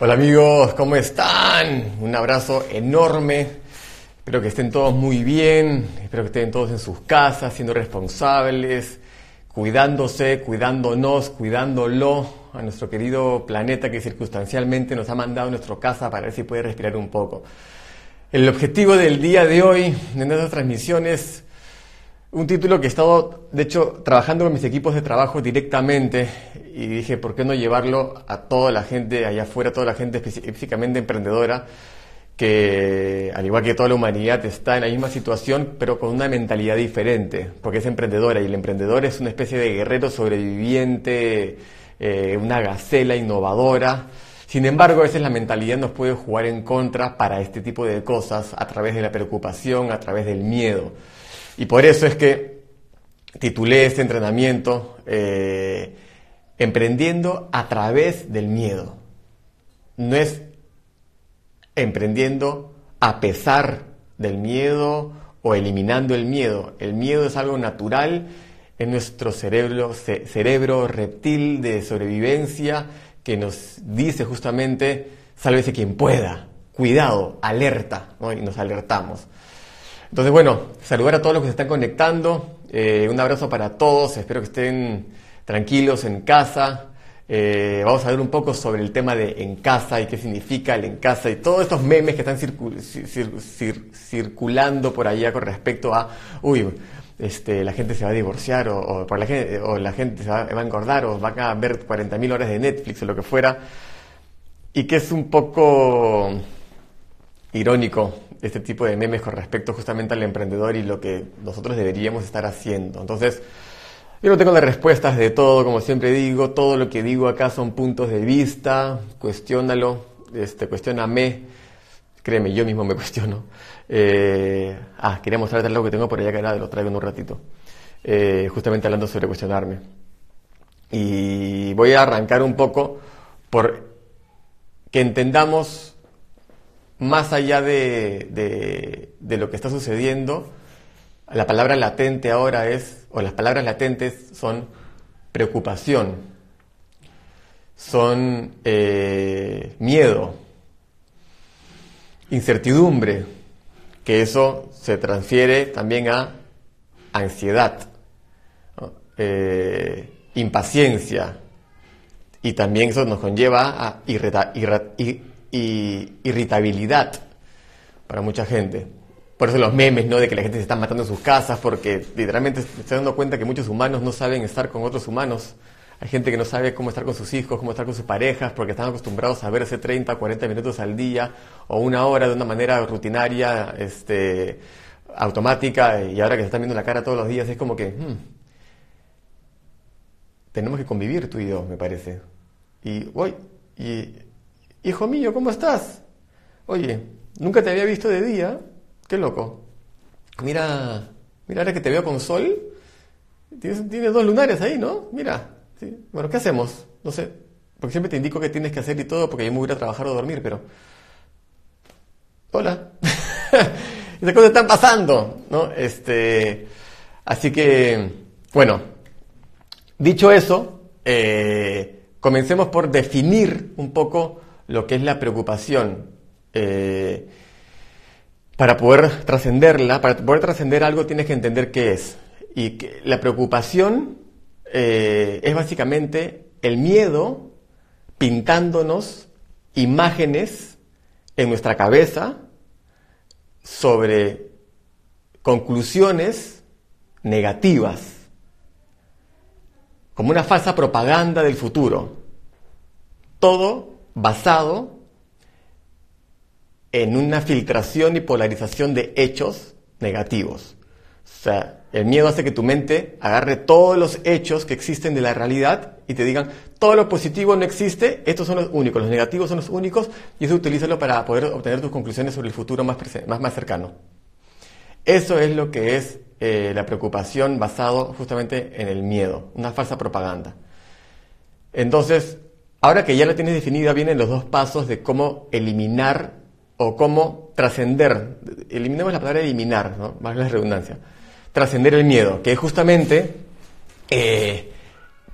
Hola amigos, ¿cómo están? Un abrazo enorme. Espero que estén todos muy bien, espero que estén todos en sus casas, siendo responsables, cuidándose, cuidándonos, cuidándolo a nuestro querido planeta que circunstancialmente nos ha mandado a nuestra casa para ver si puede respirar un poco. El objetivo del día de hoy en estas transmisiones un título que he estado, de hecho, trabajando con mis equipos de trabajo directamente y dije, ¿por qué no llevarlo a toda la gente allá afuera, toda la gente específicamente emprendedora, que al igual que toda la humanidad está en la misma situación, pero con una mentalidad diferente, porque es emprendedora y el emprendedor es una especie de guerrero sobreviviente, eh, una gacela innovadora. Sin embargo, a veces la mentalidad nos puede jugar en contra para este tipo de cosas a través de la preocupación, a través del miedo. Y por eso es que titulé este entrenamiento eh, Emprendiendo a través del miedo. No es emprendiendo a pesar del miedo o eliminando el miedo. El miedo es algo natural en nuestro cerebro, cerebro reptil de sobrevivencia que nos dice justamente, sálvese quien pueda, cuidado, alerta, y nos alertamos. Entonces, bueno, saludar a todos los que se están conectando. Eh, un abrazo para todos. Espero que estén tranquilos en casa. Eh, vamos a ver un poco sobre el tema de en casa y qué significa el en casa y todos estos memes que están circulando por allá con respecto a, uy, este, la gente se va a divorciar o, la, gente, se va, va, a engordar o va a ver 40.000 horas de Netflix o lo que fuera. Y que es un poco irónico este tipo de memes con respecto justamente al emprendedor y lo que nosotros deberíamos estar haciendo. Entonces, yo no tengo las respuestas de todo, como siempre digo, todo lo que digo acá son puntos de vista, cuestiónalo, este, cuestioname, créeme, yo mismo me cuestiono. Eh, ah, quería mostrarte algo que tengo por allá que lo traigo en un ratito, eh, justamente hablando sobre cuestionarme. Y voy a arrancar un poco por que entendamos más allá de, lo que está sucediendo, la palabra latente ahora es, o las palabras latentes son preocupación, son eh, miedo, incertidumbre, que eso se transfiere también a ansiedad, eh, impaciencia, y también eso nos conlleva a irrita, y irritabilidad para mucha gente. Por eso los memes, ¿no? De que la gente se está matando en sus casas, porque literalmente se está dando cuenta que muchos humanos no saben estar con otros humanos. Hay gente que no sabe cómo estar con sus hijos, cómo estar con sus parejas, porque están acostumbrados a verse 30, 40 minutos al día o una hora de una manera rutinaria, este, automática, y ahora que se están viendo la cara todos los días, es como que, hmm, tenemos que convivir tú y yo, me parece. Y, hoy, y Hijo mío, ¿cómo estás? Oye, nunca te había visto de día. Qué loco. Mira, mira ahora que te veo con sol. Tienes, dos lunares ahí, ¿no? Mira. Bueno, ¿qué hacemos? No sé. Porque siempre te indico qué tienes que hacer y todo, porque yo me voy a trabajar o dormir, pero. Hola. Esas cosas están pasando, ¿no? Este. Así que, bueno. Dicho eso, eh, comencemos por definir un poco lo que es la preocupación. Eh, para poder trascenderla, para poder trascender algo tienes que entender qué es. Y que la preocupación eh, es básicamente el miedo pintándonos imágenes en nuestra cabeza sobre conclusiones negativas, como una falsa propaganda del futuro. Todo basado en una filtración y polarización de hechos negativos. O sea, el miedo hace que tu mente agarre todos los hechos que existen de la realidad y te digan, todo lo positivo no existe, estos son los únicos, los negativos son los únicos, y eso utilízalo para poder obtener tus conclusiones sobre el futuro más, más, más cercano. Eso es lo que es eh, la preocupación basado justamente en el miedo, una falsa propaganda. Entonces, Ahora que ya lo tienes definida, vienen los dos pasos de cómo eliminar o cómo trascender. Eliminemos la palabra eliminar, ¿no? más la redundancia. Trascender el miedo, que es justamente eh,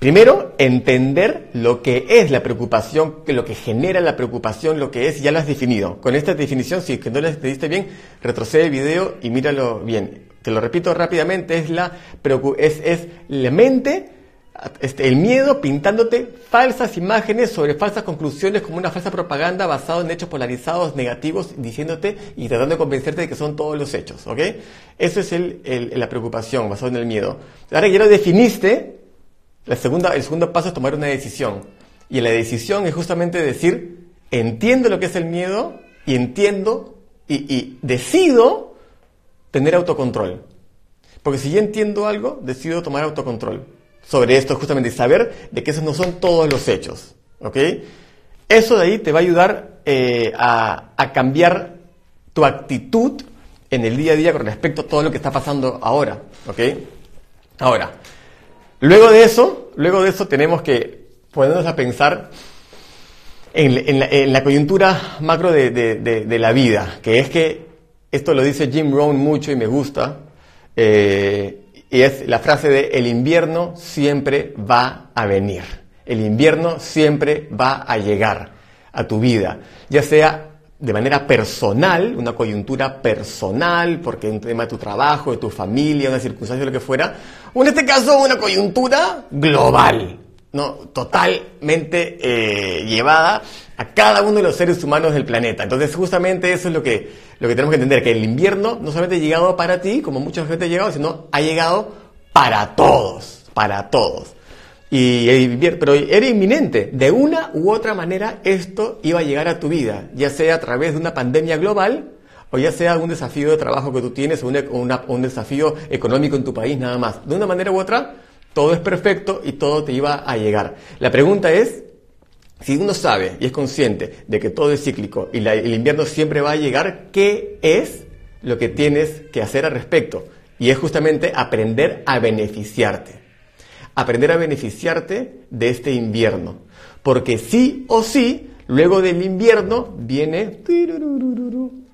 Primero, entender lo que es la preocupación, lo que genera la preocupación, lo que es, ya lo has definido. Con esta definición, si es que no la diste bien, retrocede el video y míralo bien. Te lo repito rápidamente, es la, es, es la mente, este, el miedo pintándote falsas imágenes sobre falsas conclusiones como una falsa propaganda basada en hechos polarizados negativos, diciéndote y tratando de convencerte de que son todos los hechos, ¿ok? Eso es el, la preocupación basada en el miedo. Ahora que ya lo definiste, la segunda, el segundo paso es tomar una decisión. Y la decisión es justamente decir, entiendo lo que es el miedo y entiendo y, decido tener autocontrol. Porque si ya entiendo algo, decido tomar autocontrol sobre esto, justamente saber de que esos no son todos los hechos. ¿Ok? Eso de ahí te va a ayudar eh, a, a cambiar tu actitud en el día a día con respecto a todo lo que está pasando ahora. ¿Ok? Ahora, Luego de eso, luego de eso tenemos que ponernos a pensar en, la, coyuntura macro de, la vida, que es que esto lo dice Jim Rohn mucho y me gusta, eh, y es la frase de el invierno siempre va a venir, el invierno siempre va a llegar a tu vida, ya sea de manera personal, una coyuntura personal, porque un tema de tu trabajo, de tu familia, una circunstancia, lo que fuera, o en este caso una coyuntura global, ¿no? totalmente eh, llevada a cada uno de los seres humanos del planeta. Entonces, justamente eso es lo que, lo que tenemos que entender, que el invierno no solamente ha llegado para ti, como mucha gente ha llegado, sino ha llegado para todos, para todos. Y, pero era inminente. De una u otra manera esto iba a llegar a tu vida, ya sea a través de una pandemia global o ya sea un desafío de trabajo que tú tienes o un desafío económico en tu país nada más. De una manera u otra, todo es perfecto y todo te iba a llegar. La pregunta es, si uno sabe y es consciente de que todo es cíclico y el invierno siempre va a llegar, ¿qué es lo que tienes que hacer al respecto? Y es justamente aprender a beneficiarte aprender a beneficiarte de este invierno. Porque sí o sí, luego del invierno viene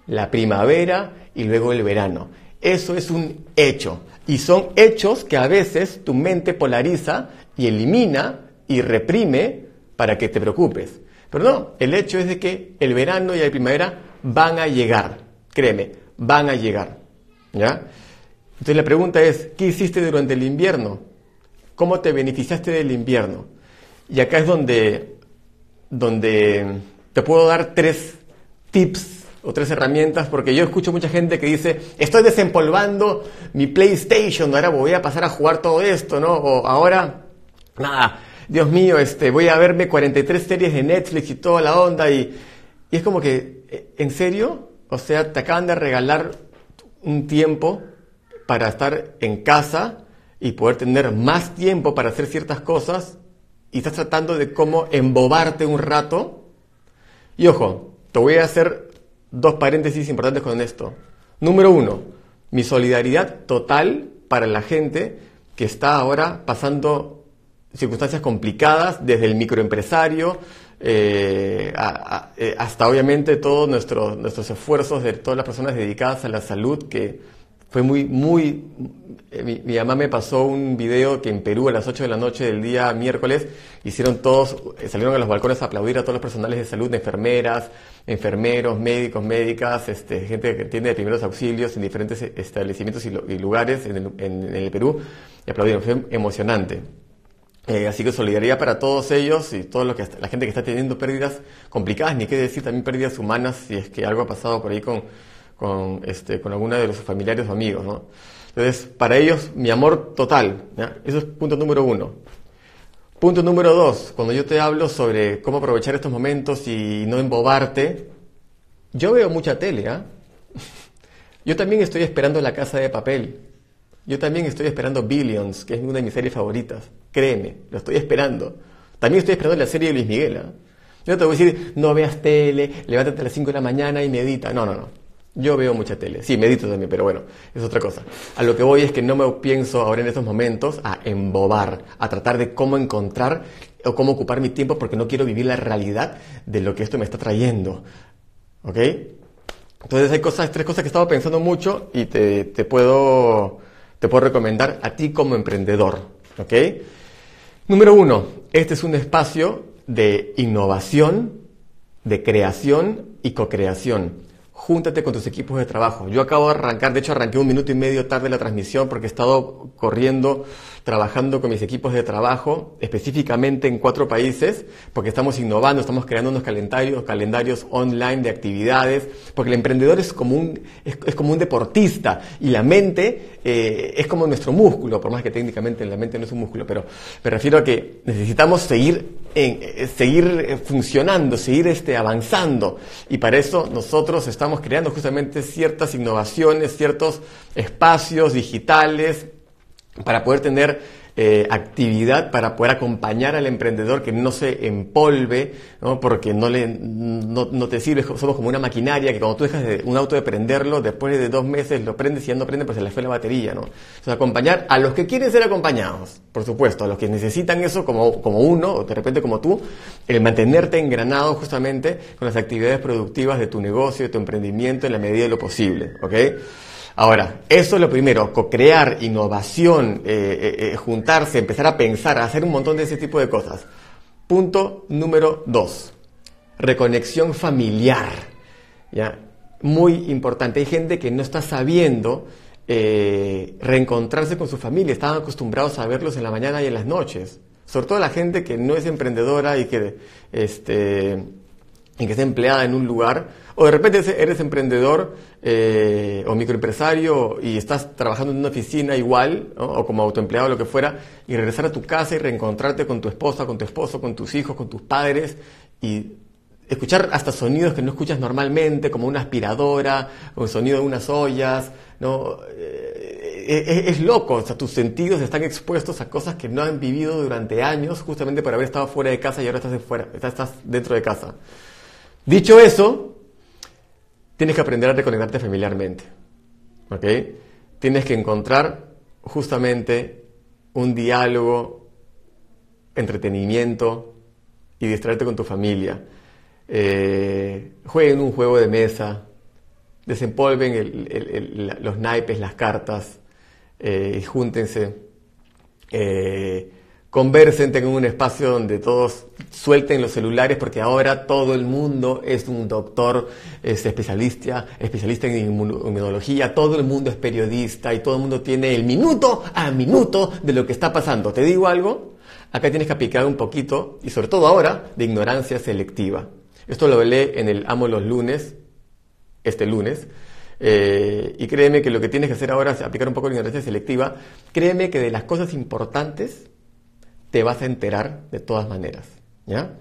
la primavera y luego el verano. Eso es un hecho. Y son hechos que a veces tu mente polariza y elimina y reprime para que te preocupes. Pero no, el hecho es de que el verano y la primavera van a llegar. Créeme, van a llegar. ¿Ya? Entonces la pregunta es, ¿qué hiciste durante el invierno? cómo te beneficiaste del invierno. Y acá es donde, donde te puedo dar tres tips o tres herramientas, porque yo escucho mucha gente que dice, estoy desempolvando mi PlayStation, ahora voy a pasar a jugar todo esto, ¿no? O ahora, nada, Dios mío, este, voy a verme 43 series de Netflix y toda la onda, y, y es como que, eh, ¿en serio? O sea, te acaban de regalar un tiempo para estar en casa, y poder tener más tiempo para hacer ciertas cosas y estás tratando de cómo embobarte un rato. Y ojo, te voy a hacer dos paréntesis importantes con esto. Número uno, mi solidaridad total para la gente que está ahora pasando circunstancias complicadas, desde el microempresario eh, eh, hasta obviamente todos nuestros, nuestros esfuerzos de todas las personas dedicadas a la salud que fue muy, muy... Eh, mi, mamá me pasó un video que en Perú a las 8 de la noche del día miércoles hicieron todos, salieron a los balcones a aplaudir a todos los personales de salud, enfermeras, enfermeros, médicos, médicas, este, gente que tiene primeros auxilios en diferentes establecimientos y, lugares en el, en, el, Perú y aplaudieron. Fue emocionante. Eh, así que solidaridad para todos ellos y toda la gente que está teniendo pérdidas complicadas, ni qué decir también pérdidas humanas, si es que algo ha pasado por ahí con con, este, con alguna de los familiares o amigos. ¿no? Entonces, para ellos, mi amor total. Eso es punto número uno. Punto número dos, cuando yo te hablo sobre cómo aprovechar estos momentos y no embobarte, yo veo mucha tele. ¿ah? Yo también estoy esperando La Casa de Papel. Yo también estoy esperando Billions, que es una de mis series favoritas. Créeme, lo estoy esperando. También estoy esperando la serie de Luis Miguel. ¿ah? Yo no te voy a decir, no veas tele, levántate a las 5 de la mañana y medita. No, no, no. Yo veo mucha tele, sí, medito también, pero bueno, es otra cosa. A lo que voy es que no me pienso ahora en estos momentos a embobar, a tratar de cómo encontrar o cómo ocupar mi tiempo porque no quiero vivir la realidad de lo que esto me está trayendo. ¿Ok? Entonces hay cosas, tres cosas que he estado pensando mucho y te puedo, te puedo recomendar a ti como emprendedor. ¿Ok? Número uno, este es un espacio de innovación, de creación y co-creación júntate con tus equipos de trabajo. Yo acabo de arrancar, de hecho arranqué un minuto y medio tarde la transmisión porque he estado corriendo, trabajando con mis equipos de trabajo, específicamente en cuatro países, porque estamos innovando, estamos creando unos calendarios, calendarios online de actividades, porque el emprendedor es como un, es, como un deportista y la mente eh, es como nuestro músculo, por más que técnicamente la mente no es un músculo, pero me refiero a que necesitamos seguir en, eh, seguir eh, funcionando, seguir este, avanzando. Y para eso nosotros estamos creando justamente ciertas innovaciones, ciertos espacios digitales para poder tener eh, actividad para poder acompañar al emprendedor que no se empolve, ¿no? porque no, le, no, te sirve, somos como una maquinaria que cuando tú dejas de, un auto de prenderlo, después de dos meses lo prendes y ya no prende, pues se le fue la batería. ¿no? Entonces, acompañar a los que quieren ser acompañados, por supuesto, a los que necesitan eso como, como uno, o de repente como tú, el mantenerte engranado justamente con las actividades productivas de tu negocio, de tu emprendimiento en la medida de lo posible. ¿ok? Ahora, eso es lo primero, co-crear, innovación, eh, eh, eh, juntarse, empezar a pensar, a hacer un montón de ese tipo de cosas. Punto número dos, reconexión familiar. ¿ya? Muy importante. Hay gente que no está sabiendo reencontrarse con su familia, están acostumbrados a verlos en la mañana y en las noches. Sobre todo la gente que no es emprendedora y que, este, y que está empleada en un lugar o de repente eres emprendedor eh, o microempresario y estás trabajando en una oficina igual, o como autoempleado o lo que fuera, y regresar a tu casa y reencontrarte con tu esposa, con tu esposo, con tus hijos, con tus padres, y escuchar hasta sonidos que no escuchas normalmente, como una aspiradora, o el sonido de unas ollas, ¿no? Eh, eh, es, loco, o sea, tus sentidos están expuestos a cosas que no han vivido durante años, justamente por haber estado fuera de casa y ahora estás, fuera, estás dentro de casa. Dicho eso, tienes que aprender a reconectarte familiarmente. ¿Ok? Tienes que encontrar justamente un diálogo, entretenimiento y distraerte con tu familia. Eh, jueguen un juego de mesa, desempolven los naipes, las cartas eh, júntense. Eh, conversen, tengan un espacio donde todos suelten los celulares porque ahora todo el mundo es un doctor, es especialista, especialista en inmunología, todo el mundo es periodista y todo el mundo tiene el minuto a minuto de lo que está pasando. ¿Te digo algo? Acá tienes que aplicar un poquito, y sobre todo ahora, de ignorancia selectiva. Esto lo leí en el Amo los lunes, este lunes, eh, y créeme que lo que tienes que hacer ahora es aplicar un poco de ignorancia selectiva. Créeme que de las cosas importantes te vas a enterar de todas maneras. ¿ya?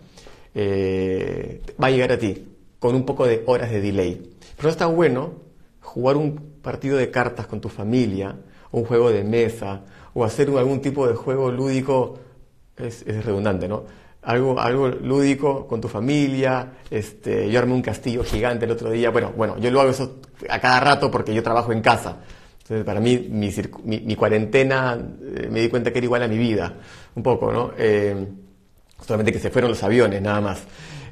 Eh, va a llegar a ti con un poco de horas de delay. Pero está bueno jugar un partido de cartas con tu familia, un juego de mesa, o hacer algún tipo de juego lúdico, es, redundante, ¿no? Algo, algo lúdico con tu familia, este, yo armé un castillo gigante el otro día, bueno, bueno, yo lo hago eso a cada rato porque yo trabajo en casa. Entonces, para mí, mi, cuarentena, eh, me di cuenta que era igual a mi vida, un poco, ¿no? Eh, solamente que se fueron los aviones, nada más.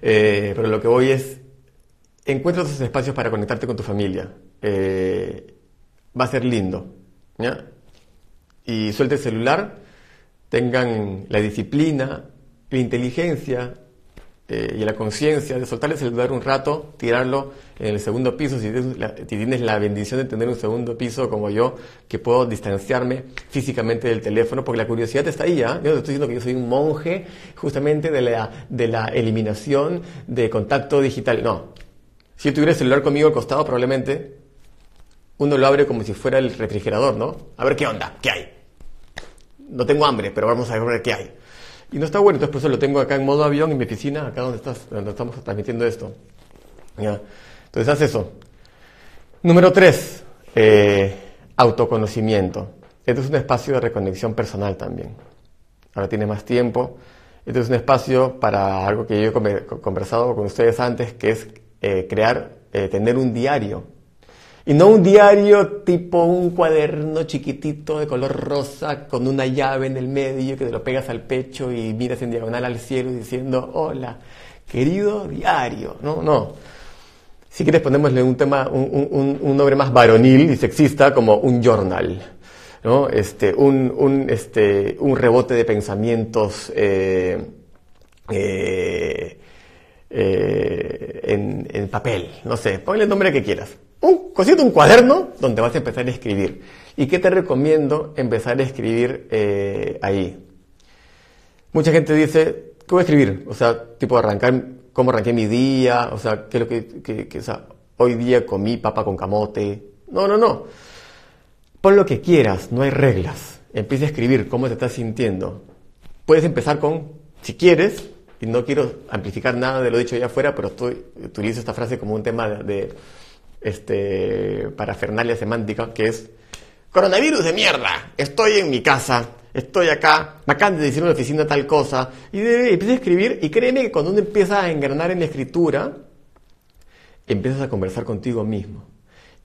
Eh, pero lo que voy es, encuentra esos espacios para conectarte con tu familia. va a ser lindo, ¿ya? Y suelte el celular, tengan la disciplina, la inteligencia y la conciencia de soltar el celular un rato, tirarlo en el segundo piso, si tienes, la, bendición de tener un segundo piso como yo, que puedo distanciarme físicamente del teléfono, porque la curiosidad está ahí, ¿ah? Yo no estoy diciendo que yo soy un monje justamente de la, de la eliminación de contacto digital. No. Si tuviera el celular conmigo al costado, probablemente uno lo abre como si fuera el refrigerador, ¿no? A ver qué onda, qué hay. No tengo hambre, pero vamos a ver qué hay. Y no está bueno, entonces por eso lo tengo acá en modo avión en mi oficina, acá donde, estás, donde estamos transmitiendo esto. ¿Ya? Entonces haz eso. Número tres, eh, autoconocimiento. Este es un espacio de reconexión personal también. Ahora tiene más tiempo. Este es un espacio para algo que yo he conversado con ustedes antes, que es eh, crear, eh, tener un diario. Y no un diario tipo un cuaderno chiquitito de color rosa con una llave en el medio que te lo pegas al pecho y miras en diagonal al cielo diciendo, hola, querido diario. No, no. Si quieres ponémosle un tema, un, nombre más varonil y sexista como un journal. ¿no? Este, un, un, este, un rebote de pensamientos eh, eh, eh, en, en, papel, no sé, ponle el nombre que quieras. Un, cosito un cuaderno donde vas a empezar a escribir. ¿Y qué te recomiendo empezar a escribir ahí? Mucha gente dice, ¿qué voy a escribir? O sea, tipo arrancar, cómo arranqué mi día, o sea, qué es lo que, o sea, hoy día comí papa con camote. No, no, no. Pon lo que quieras, no hay reglas. Empieza a escribir cómo te estás sintiendo. Puedes empezar con, si quieres, y no quiero amplificar nada de lo dicho allá afuera, pero estoy, utilizo esta frase como un tema de este, parafernalia semántica, que es, coronavirus de mierda, estoy en mi casa, estoy acá, me acaban de decir en la oficina tal cosa, y, de, empieza a escribir, y créeme que cuando uno empieza a engranar en la escritura, empiezas a conversar contigo mismo.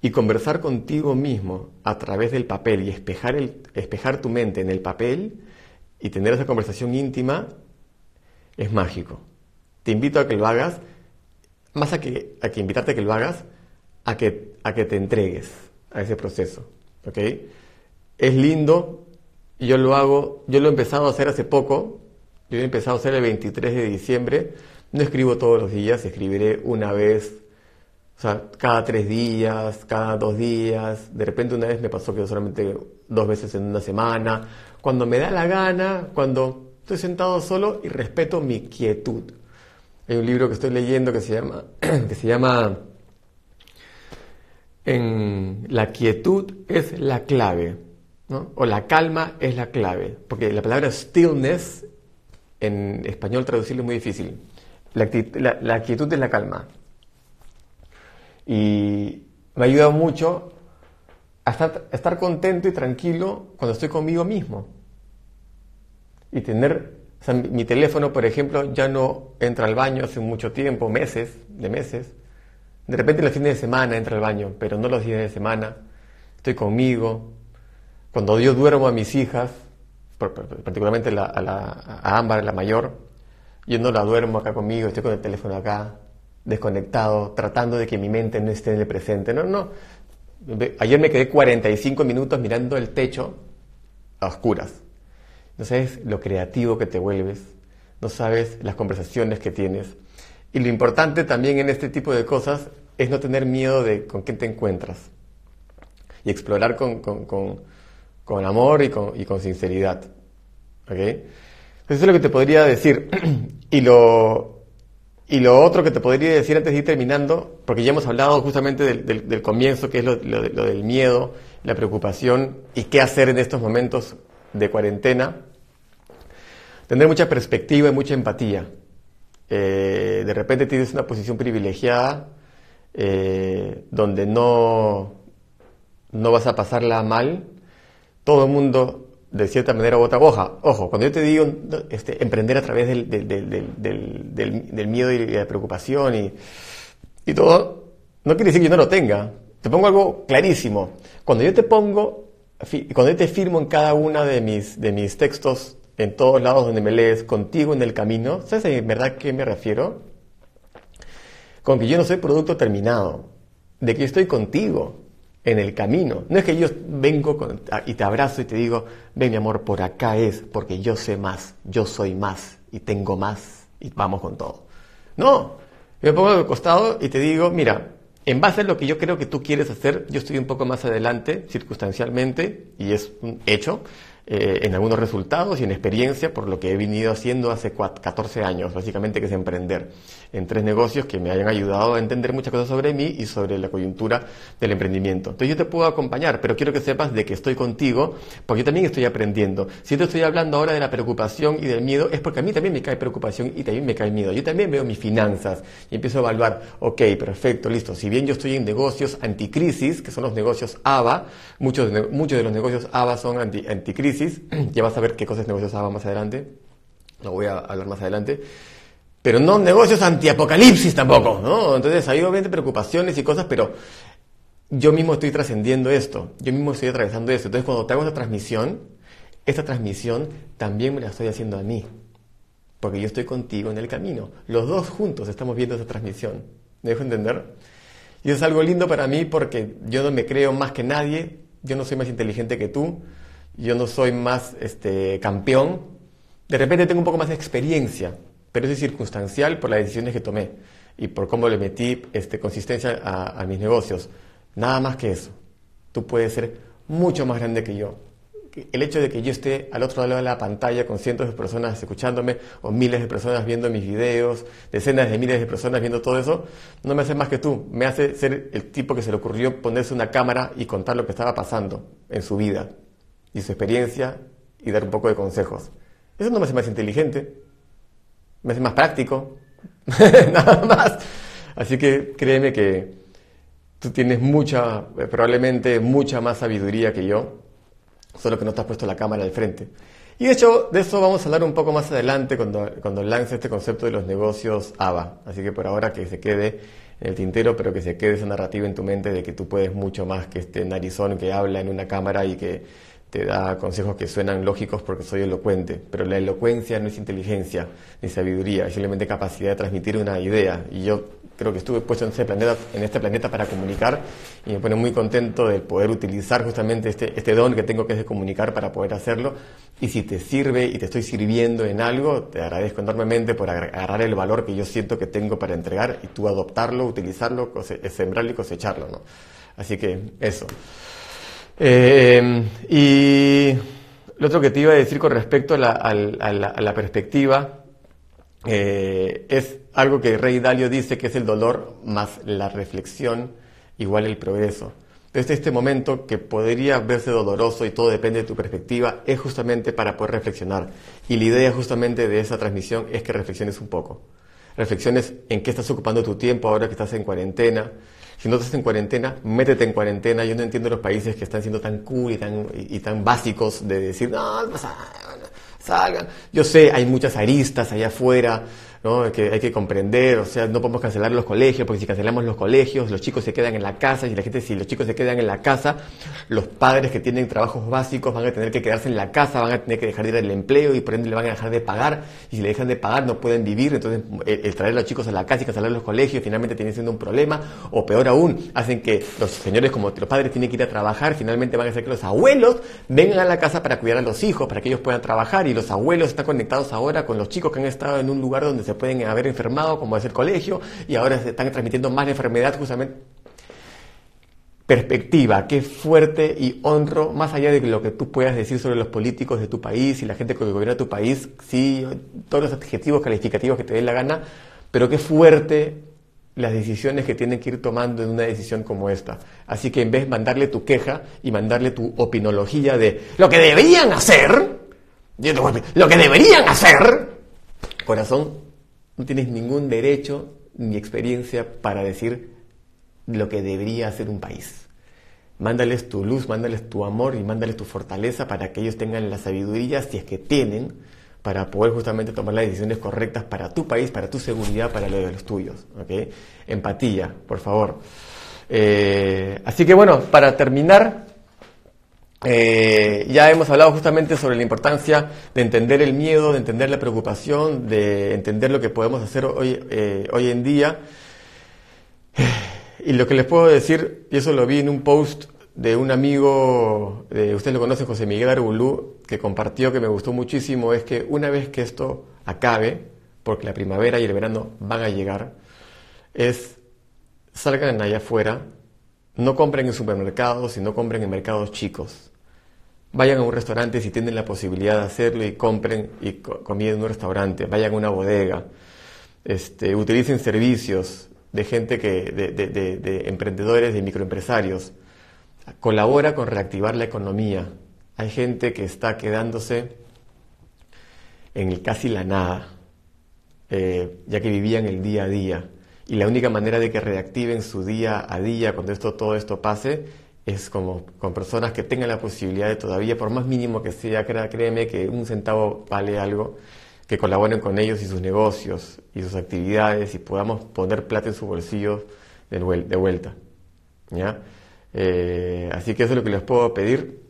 Y conversar contigo mismo a través del papel y espejar, el, espejar tu mente en el papel y tener esa conversación íntima es mágico. Te invito a que lo hagas, más a que, a que invitarte a que lo hagas, a que, a que te entregues a ese proceso. ¿ok? Es lindo, yo lo hago, yo lo he empezado a hacer hace poco, yo he empezado a hacer el 23 de diciembre, no escribo todos los días, escribiré una vez o sea, cada tres días, cada dos días. De repente una vez me pasó que solamente dos veces en una semana. Cuando me da la gana, cuando estoy sentado solo y respeto mi quietud. Hay un libro que estoy leyendo que se llama, que se llama en La quietud es la clave, ¿no? o la calma es la clave, porque la palabra stillness en español traducirlo es muy difícil. La, quietud es la calma. Y me ha ayudado mucho a estar, contento y tranquilo cuando estoy conmigo mismo. Y tener, o sea, mi teléfono, por ejemplo, ya no entra al baño hace mucho tiempo, meses, de meses. De repente los fines de semana entra al baño, pero no los días de semana. Estoy conmigo. Cuando yo duermo a mis hijas, particularmente a, la, a Ámbar, la mayor, yo no la duermo acá conmigo, estoy con el teléfono acá desconectado, tratando de que mi mente no esté en el presente. No, no. Ayer me quedé 45 minutos mirando el techo a oscuras. No sabes lo creativo que te vuelves, no sabes las conversaciones que tienes. Y lo importante también en este tipo de cosas es no tener miedo de con quién te encuentras y explorar con, con, amor y con, con sinceridad. Eso es lo que te podría decir. y lo, y lo otro que te podría decir antes de ir terminando, porque ya hemos hablado justamente del, comienzo, que es lo, del miedo, la preocupación y qué hacer en estos momentos de cuarentena, tener mucha perspectiva y mucha empatía. Eh, de repente tienes una posición privilegiada eh, donde no, no vas a pasarla mal. Todo el mundo de cierta manera u otra. Ojo, cuando yo te digo este, emprender a través del, del, miedo y la preocupación y, y, todo, no quiere decir que yo no lo tenga. Te pongo algo clarísimo. Cuando yo te pongo, cuando yo te firmo en cada uno de mis, de mis textos, en todos lados donde me lees, contigo en el camino, ¿sabes en verdad a qué me refiero? Con que yo no soy producto terminado, de que yo estoy contigo en el camino. No es que yo vengo y te abrazo y te digo, ven mi amor, por acá es, porque yo sé más, yo soy más y tengo más y vamos con todo. No, me pongo al costado y te digo, mira, en base a lo que yo creo que tú quieres hacer, yo estoy un poco más adelante, circunstancialmente, y es un hecho, eh, en algunos resultados y en experiencia por lo que he venido haciendo hace 14 años, básicamente, que es emprender en tres negocios que me hayan ayudado a entender muchas cosas sobre mí y sobre la coyuntura del emprendimiento. Entonces yo te puedo acompañar, pero quiero que sepas de que estoy contigo, porque yo también estoy aprendiendo. Si te estoy hablando ahora de la preocupación y del miedo, es porque a mí también me cae preocupación y también me cae miedo. Yo también veo mis finanzas y empiezo a evaluar, ok, perfecto, listo. Si bien yo estoy en negocios anticrisis, que son los negocios ABA, muchos muchos de los negocios ABA son anti, anticrisis, ya vas a ver qué cosas negocios hago más adelante, lo voy a hablar más adelante, pero no negocios antiapocalipsis tampoco, ¿no? Entonces hay obviamente preocupaciones y cosas, pero yo mismo estoy trascendiendo esto, yo mismo estoy atravesando esto. Entonces cuando te hago esta transmisión, esta transmisión también me la estoy haciendo a mí, porque yo estoy contigo en el camino. Los dos juntos estamos viendo esa transmisión. ¿Me dejo entender? Y es algo lindo para mí porque yo no me creo más que nadie, yo no soy más inteligente que tú, yo no soy más este, campeón, de repente tengo un poco más de experiencia, pero eso es circunstancial por las decisiones que tomé y por cómo le metí este, consistencia a, a mis negocios. Nada más que eso. Tú puedes ser mucho más grande que yo. El hecho de que yo esté al otro lado de la pantalla con cientos de personas escuchándome o miles de personas viendo mis videos, decenas de miles de personas viendo todo eso, no me hace más que tú. Me hace ser el tipo que se le ocurrió ponerse una cámara y contar lo que estaba pasando en su vida y su experiencia y dar un poco de consejos. Eso no me hace más inteligente, me hace más práctico, nada más. Así que créeme que tú tienes mucha, eh, probablemente mucha más sabiduría que yo, solo que no te has puesto la cámara al frente. Y de hecho, de eso vamos a hablar un poco más adelante cuando, cuando lance este concepto de los negocios ABA. Así que por ahora que se quede en el tintero, pero que se quede esa narrativa en tu mente de que tú puedes mucho más que este narizón que habla en una cámara y que te da consejos que suenan lógicos porque soy elocuente, pero la elocuencia no es inteligencia ni sabiduría, es simplemente capacidad de transmitir una idea. Y yo creo que estuve puesto en este planeta, para comunicar y me pone muy contento de poder utilizar justamente este, este don que tengo que es de comunicar para poder hacerlo. Y si te sirve y te estoy sirviendo en algo, te agradezco enormemente por agarrar el valor que yo siento que tengo para entregar y tú adoptarlo, utilizarlo, sembrarlo y cosecharlo. Así que eso. Eh, y lo otro que te iba a decir con respecto a la, perspectiva eh, es algo que Rey Dalio dice que es el dolor más la reflexión igual el progreso. Desde este momento que podría verse doloroso y todo depende de tu perspectiva, es justamente para poder reflexionar. Y la idea justamente de esa transmisión es que reflexiones un poco. Reflexiones en qué estás ocupando tu tiempo ahora que estás en cuarentena, si no estás en cuarentena, métete en cuarentena. Yo no entiendo los países que están siendo tan cool y tan, y, tan básicos de decir, no, no salgan. Yo sé, hay muchas aristas allá afuera ¿no? que hay que comprender, o sea, no podemos cancelar los colegios, porque si cancelamos los colegios, los chicos se quedan en la casa, y la gente, si los chicos se quedan en la casa, los padres que tienen trabajos básicos van a tener que quedarse en la casa, van a tener que dejar de ir al empleo y por ende le van a dejar de pagar, y si le dejan de pagar no pueden vivir, entonces el, traer a los chicos a la casa y cancelar los colegios finalmente tiene siendo un problema, o peor aún, hacen que los señores como los padres tienen que ir a trabajar, finalmente van a hacer que los abuelos vengan a la casa para cuidar a los hijos, para que ellos puedan trabajar, y los abuelos están conectados ahora con los chicos que han estado en un lugar donde se pueden haber enfermado, como es el colegio, y ahora se están transmitiendo más enfermedad justamente. Perspectiva, qué fuerte y honro, más allá de lo que tú puedas decir sobre los políticos de tu país y la gente que gobierna tu país, sí, todos los adjetivos calificativos que te den la gana, pero qué fuerte las decisiones que tienen que ir tomando en una decisión como esta. Así que en vez de mandarle tu queja y mandarle tu opinología de lo que deberían hacer, lo que deberían hacer, corazón, no tienes ningún derecho ni experiencia para decir lo que debería hacer un país. Mándales tu luz, mándales tu amor y mándales tu fortaleza para que ellos tengan la sabiduría, si es que tienen, para poder justamente tomar las decisiones correctas para tu país, para tu seguridad, para lo de los tuyos. Empatía, por favor. Eh, así que bueno, para terminar, eh, ya hemos hablado justamente sobre la importancia de entender el miedo, de entender la preocupación, de entender lo que podemos hacer hoy, eh, hoy en día. Y lo que les puedo decir, y eso lo vi en un post de un amigo, de, ustedes lo conocen, José Miguel Arbulú, que compartió que me gustó muchísimo, es que una vez que esto acabe, porque la primavera y el verano van a llegar, es salgan allá afuera, no compren en supermercados y no compren en mercados chicos Vayan a un restaurante si tienen la posibilidad de hacerlo y compren y en un restaurante. Vayan a una bodega. Este, utilicen servicios de gente que, de, de, emprendedores, de microempresarios. Colabora con reactivar la economía. Hay gente que está quedándose en casi la nada, eh, ya que vivían el día a día. Y la única manera de que reactiven su día a día cuando esto, todo esto pase es como con personas que tengan la posibilidad de todavía, por más mínimo que sea, créeme que un centavo vale algo, que colaboren con ellos y sus negocios y sus actividades y podamos poner plata en su bolsillo de, vuelta. ¿ya? Eh, así que eso es lo que les puedo pedir.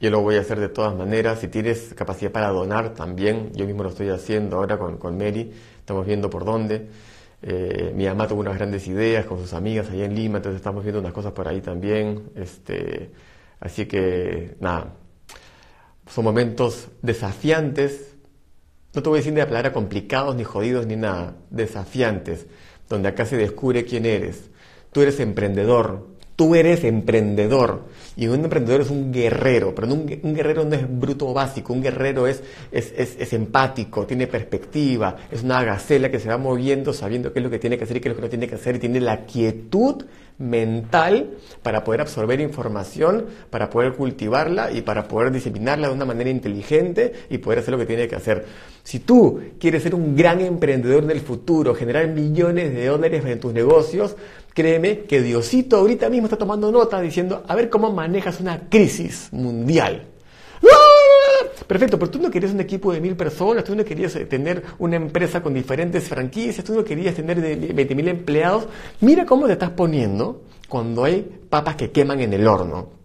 Yo lo voy a hacer de todas maneras. Si tienes capacidad para donar, también. Yo mismo lo estoy haciendo ahora con, con Mary. Estamos viendo por dónde. Eh, mi mamá tuvo unas grandes ideas con sus amigas allá en Lima, entonces estamos viendo unas cosas por ahí también. Este, así que, nada, son momentos desafiantes, no te voy a decir ni la palabra complicados, ni jodidos, ni nada, desafiantes, donde acá se descubre quién eres. Tú eres emprendedor, Tú eres emprendedor y un emprendedor es un guerrero, pero un, guerrero no es bruto básico, un guerrero es, es, es, empático, tiene perspectiva, es una gacela que se va moviendo sabiendo qué es lo que tiene que hacer y qué es lo que no tiene que hacer y tiene la quietud mental para poder absorber información, para poder cultivarla y para poder disciplinarla de una manera inteligente y poder hacer lo que tiene que hacer. Si tú quieres ser un gran emprendedor del futuro, generar millones de dólares en tus negocios, Créeme que Diosito ahorita mismo está tomando nota diciendo, a ver cómo manejas una crisis mundial. ¡Ah! Perfecto, pero tú no querías un equipo de mil personas, tú no querías eh, tener una empresa con diferentes franquicias, tú no querías tener 20 mil empleados. Mira cómo te estás poniendo cuando hay papas que queman en el horno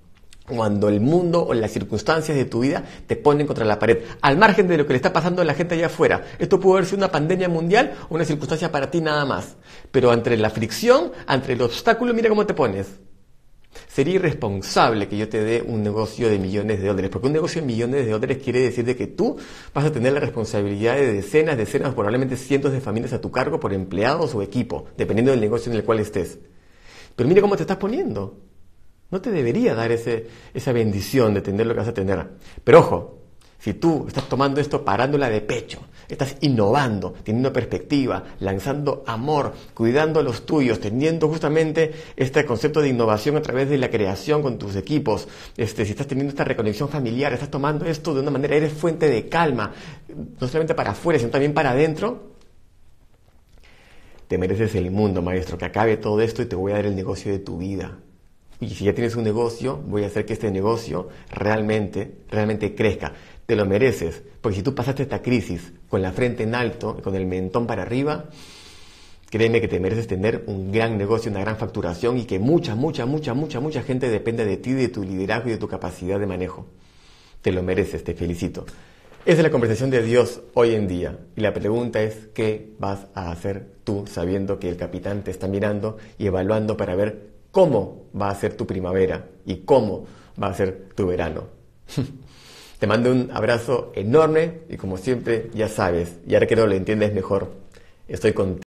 cuando el mundo o las circunstancias de tu vida te ponen contra la pared, al margen de lo que le está pasando a la gente allá afuera. Esto puede ser una pandemia mundial o una circunstancia para ti nada más. Pero entre la fricción, entre el obstáculo, mira cómo te pones. Sería irresponsable que yo te dé un negocio de millones de dólares, porque un negocio de millones de dólares quiere decir de que tú vas a tener la responsabilidad de decenas, decenas, probablemente cientos de familias a tu cargo por empleados o equipo, dependiendo del negocio en el cual estés. Pero mira cómo te estás poniendo. No te debería dar ese, esa bendición de tener lo que vas a tener. Pero ojo, si tú estás tomando esto parándola de pecho, estás innovando, teniendo perspectiva, lanzando amor, cuidando a los tuyos, teniendo justamente este concepto de innovación a través de la creación con tus equipos, este, si estás teniendo esta reconexión familiar, estás tomando esto de una manera, eres fuente de calma, no solamente para afuera, sino también para adentro, te mereces el mundo, maestro, que acabe todo esto y te voy a dar el negocio de tu vida. Y si ya tienes un negocio, voy a hacer que este negocio realmente, realmente crezca. Te lo mereces, porque si tú pasaste esta crisis con la frente en alto, con el mentón para arriba, créeme que te mereces tener un gran negocio, una gran facturación y que mucha, mucha, mucha, mucha, mucha gente depende de ti, de tu liderazgo y de tu capacidad de manejo. Te lo mereces, te felicito. Esa es la conversación de Dios hoy en día. Y la pregunta es, ¿qué vas a hacer tú sabiendo que el capitán te está mirando y evaluando para ver cómo va a ser tu primavera y cómo va a ser tu verano. Te mando un abrazo enorme y como siempre ya sabes, y ahora que no lo entiendes mejor, estoy contigo.